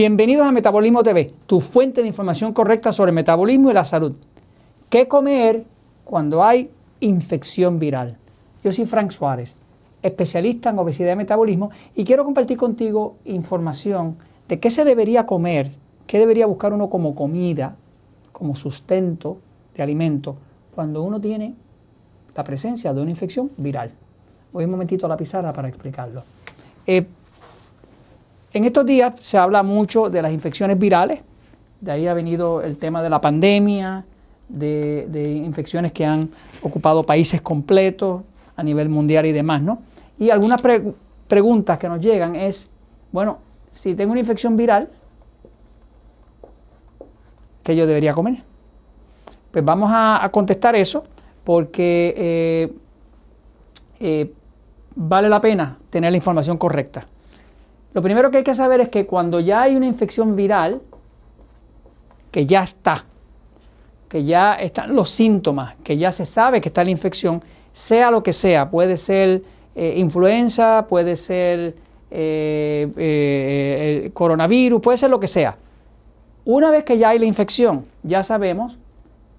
Bienvenidos a Metabolismo TV, tu fuente de información correcta sobre metabolismo y la salud. ¿Qué comer cuando hay infección viral? Yo soy Frank Suárez, especialista en obesidad y metabolismo, y quiero compartir contigo información de qué se debería comer, qué debería buscar uno como comida, como sustento de alimento, cuando uno tiene la presencia de una infección viral. Voy un momentito a la pizarra para explicarlo. Eh, en estos días se habla mucho de las infecciones virales, de ahí ha venido el tema de la pandemia, de, infecciones que han ocupado países completos a nivel mundial y demás, ¿no? Y algunas preguntas que nos llegan es, bueno, si tengo una infección viral, ¿qué yo debería comer? Pues vamos a, contestar eso porque eh, eh, vale la pena tener la información correcta. Lo primero que hay que saber es que cuando ya hay una infección viral, que ya está, que ya están los síntomas, que ya se sabe que está la infección, sea lo que sea, puede ser eh, influenza, puede ser eh, eh, coronavirus, puede ser lo que sea. Una vez que ya hay la infección, ya sabemos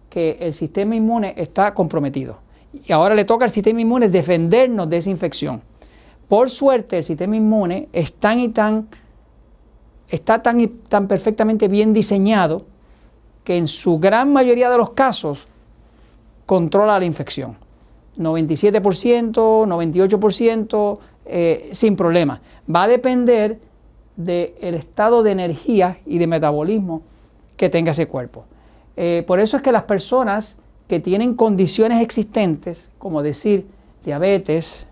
que el sistema inmune está comprometido. Y ahora le toca al sistema inmune defendernos de esa infección. Por suerte, el sistema inmune tan, está tan y tan perfectamente bien diseñado que en su gran mayoría de los casos controla la infección. 97%, 98%, eh, sin problema. Va a depender del estado de energía y de metabolismo que tenga ese cuerpo. Eh, por eso es que las personas que tienen condiciones existentes, como decir diabetes,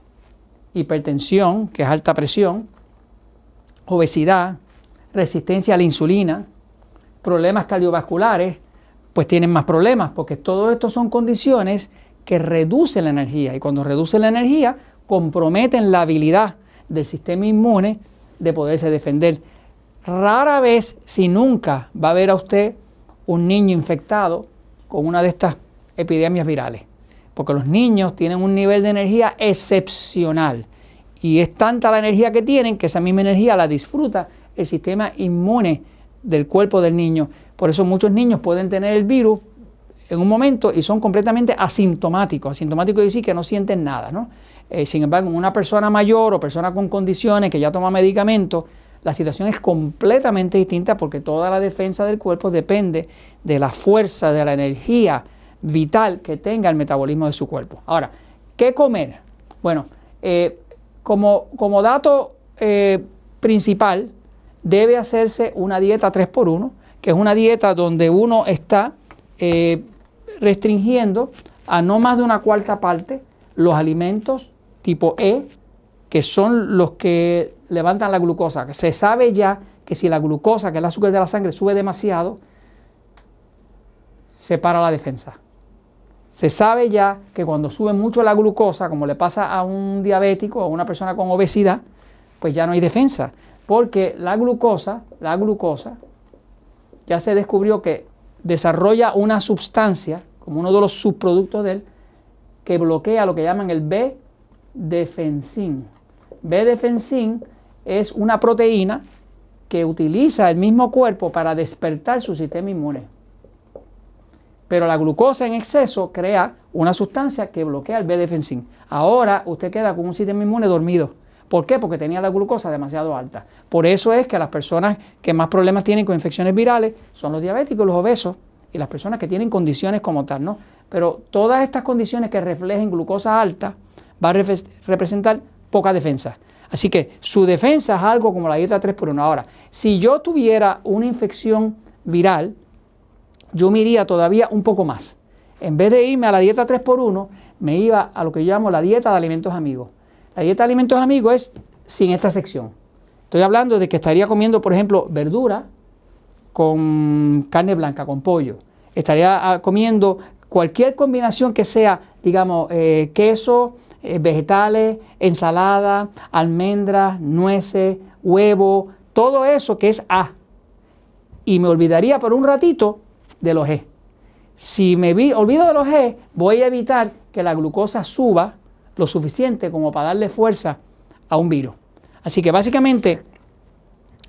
hipertensión, que es alta presión, obesidad, resistencia a la insulina, problemas cardiovasculares, pues tienen más problemas, porque todo esto son condiciones que reducen la energía y cuando reducen la energía comprometen la habilidad del sistema inmune de poderse defender. Rara vez, si nunca, va a ver a usted un niño infectado con una de estas epidemias virales porque los niños tienen un nivel de energía excepcional y es tanta la energía que tienen que esa misma energía la disfruta el sistema inmune del cuerpo del niño. Por eso muchos niños pueden tener el virus en un momento y son completamente asintomáticos. Asintomáticos decir que no sienten nada. ¿no? Eh, sin embargo, en una persona mayor o persona con condiciones que ya toma medicamentos, la situación es completamente distinta porque toda la defensa del cuerpo depende de la fuerza, de la energía, vital que tenga el metabolismo de su cuerpo. Ahora, ¿qué comer? Bueno, eh, como, como, dato eh, principal, debe hacerse una dieta 3x1, que es una dieta donde uno está eh, restringiendo a no más de una cuarta parte los alimentos tipo E, que son los que levantan la glucosa. Se sabe ya que si la glucosa, que es el azúcar de la sangre, sube demasiado, se para la defensa. Se sabe ya que cuando sube mucho la glucosa, como le pasa a un diabético o a una persona con obesidad, pues ya no hay defensa. Porque la glucosa, la glucosa, ya se descubrió que desarrolla una sustancia, como uno de los subproductos de él, que bloquea lo que llaman el B-defensin. B-defensin es una proteína que utiliza el mismo cuerpo para despertar su sistema inmune. Pero la glucosa en exceso crea una sustancia que bloquea el B-defensin. Ahora usted queda con un sistema inmune dormido. ¿Por qué? Porque tenía la glucosa demasiado alta. Por eso es que las personas que más problemas tienen con infecciones virales son los diabéticos, los obesos y las personas que tienen condiciones como tal, ¿no? Pero todas estas condiciones que reflejen glucosa alta va a representar poca defensa. Así que su defensa es algo como la dieta 3 por 1. Ahora, si yo tuviera una infección viral, yo me iría todavía un poco más. En vez de irme a la dieta 3x1, me iba a lo que yo llamo la dieta de alimentos amigos. La dieta de alimentos amigos es sin esta sección. Estoy hablando de que estaría comiendo, por ejemplo, verdura con carne blanca, con pollo. Estaría ah, comiendo cualquier combinación que sea, digamos, eh, queso, eh, vegetales, ensalada, almendras, nueces, huevo, todo eso que es A. Y me olvidaría por un ratito de los G. Si me olvido de los G, voy a evitar que la glucosa suba lo suficiente como para darle fuerza a un virus. Así que básicamente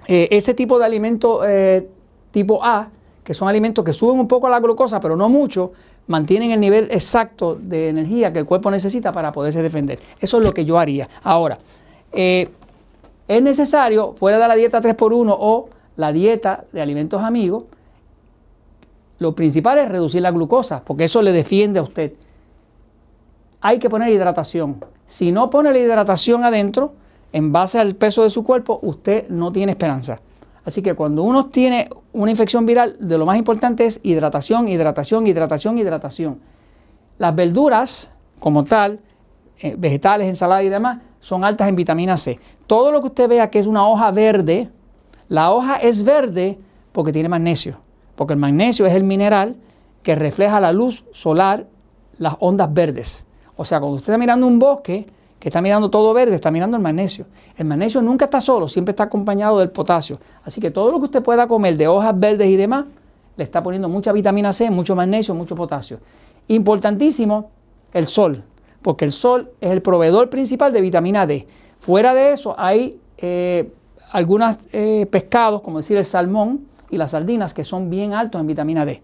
eh, ese tipo de alimentos eh, tipo A, que son alimentos que suben un poco la glucosa, pero no mucho, mantienen el nivel exacto de energía que el cuerpo necesita para poderse defender. Eso es lo que yo haría. Ahora, eh, es necesario, fuera de la dieta 3x1 o la dieta de alimentos amigos, lo principal es reducir la glucosa, porque eso le defiende a usted. Hay que poner hidratación. Si no pone la hidratación adentro, en base al peso de su cuerpo, usted no tiene esperanza. Así que cuando uno tiene una infección viral, de lo más importante es hidratación, hidratación, hidratación, hidratación. Las verduras, como tal, eh, vegetales, ensaladas y demás, son altas en vitamina C. Todo lo que usted vea que es una hoja verde, la hoja es verde porque tiene magnesio, porque el magnesio es el mineral que refleja la luz solar, las ondas verdes. O sea, cuando usted está mirando un bosque, que está mirando todo verde, está mirando el magnesio. El magnesio nunca está solo, siempre está acompañado del potasio. Así que todo lo que usted pueda comer de hojas verdes y demás, le está poniendo mucha vitamina C, mucho magnesio, mucho potasio. Importantísimo, el sol, porque el sol es el proveedor principal de vitamina D. Fuera de eso, hay eh, algunos eh, pescados, como decir el salmón y las sardinas, que son bien altos en vitamina D.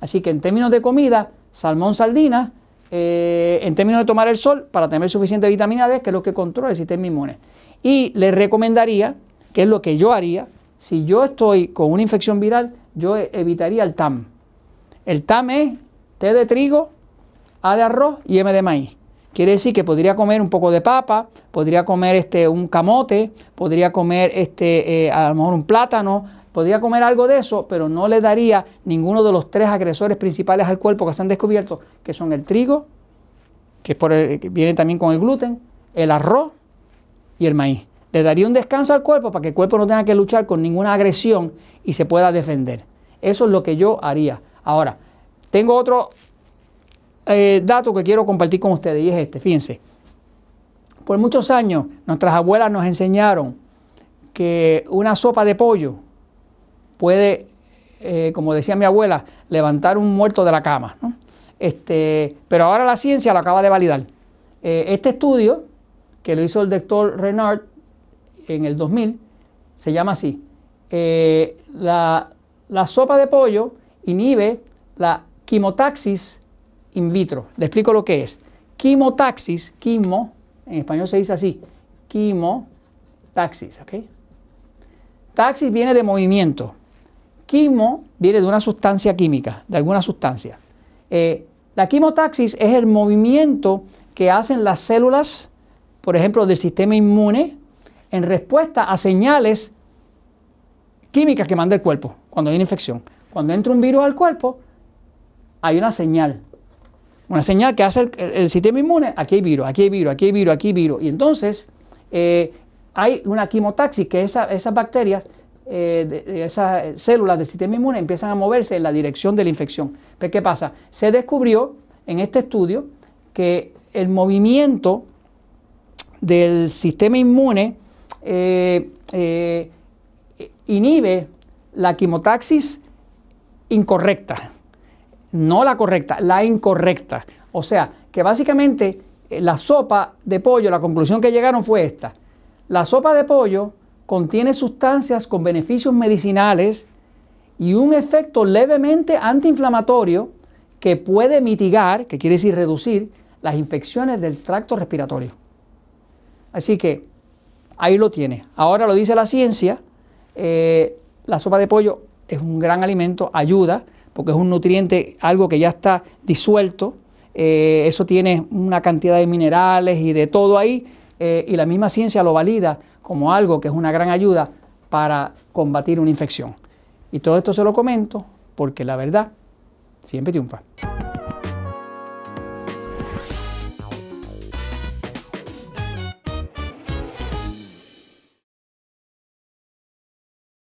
Así que en términos de comida, salmón, sardina, eh, en términos de tomar el sol para tener suficiente vitamina D, que es lo que controla el sistema inmune. Y le recomendaría, que es lo que yo haría, si yo estoy con una infección viral, yo evitaría el TAM. El TAM es T de trigo, A de arroz y M de maíz. Quiere decir que podría comer un poco de papa, podría comer este, un camote, podría comer este, eh, a lo mejor un plátano, podría comer algo de eso, pero no le daría ninguno de los tres agresores principales al cuerpo que se han descubierto, que son el trigo, que, por viene también con el gluten, el arroz y el maíz. Le daría un descanso al cuerpo para que el cuerpo no tenga que luchar con ninguna agresión y se pueda defender. Eso es lo que yo haría. Ahora, tengo otro eh, dato que quiero compartir con ustedes y es este, fíjense. Por muchos años nuestras abuelas nos enseñaron que una sopa de pollo puede, eh, como decía mi abuela, levantar un muerto de la cama. Este, pero ahora la ciencia lo acaba de validar. Eh, este estudio, que lo hizo el doctor Renard en el 2000, se llama así. Eh, la, la sopa de pollo inhibe la quimotaxis in vitro. Le explico lo que es. Quimotaxis, quimo, en español se dice así, quimotaxis, ¿ok? Taxis viene de movimiento. Quimo viene de una sustancia química, de alguna sustancia. Eh, la quimotaxis es el movimiento que hacen las células, por ejemplo, del sistema inmune, en respuesta a señales químicas que manda el cuerpo cuando hay una infección. Cuando entra un virus al cuerpo, hay una señal. Una señal que hace el, sistema inmune, aquí hay virus, aquí hay virus, aquí hay virus, aquí hay virus. Y entonces eh, hay una quimotaxis, que esas bacterias eh, esas células del sistema inmune empiezan a moverse en la dirección de la infección. Pero ¿qué pasa? Se descubrió en este estudio que el movimiento del sistema inmune eh, eh, inhibe la quimotaxis incorrecta, no la correcta, la incorrecta. O sea, que básicamente la sopa de pollo, la conclusión que llegaron fue esta. La sopa de pollo contiene sustancias con beneficios medicinales y un efecto levemente antiinflamatorio que puede mitigar, que quiere decir reducir, las infecciones del tracto respiratorio. Así que ahí lo tiene. Ahora lo dice la ciencia, eh, la sopa de pollo es un gran alimento, ayuda, porque es un nutriente, algo que ya está disuelto, eh, eso tiene una cantidad de minerales y de todo ahí, eh, y la misma ciencia lo valida como algo que es una gran ayuda para combatir una infección. Y todo esto se lo comento porque la verdad siempre triunfa.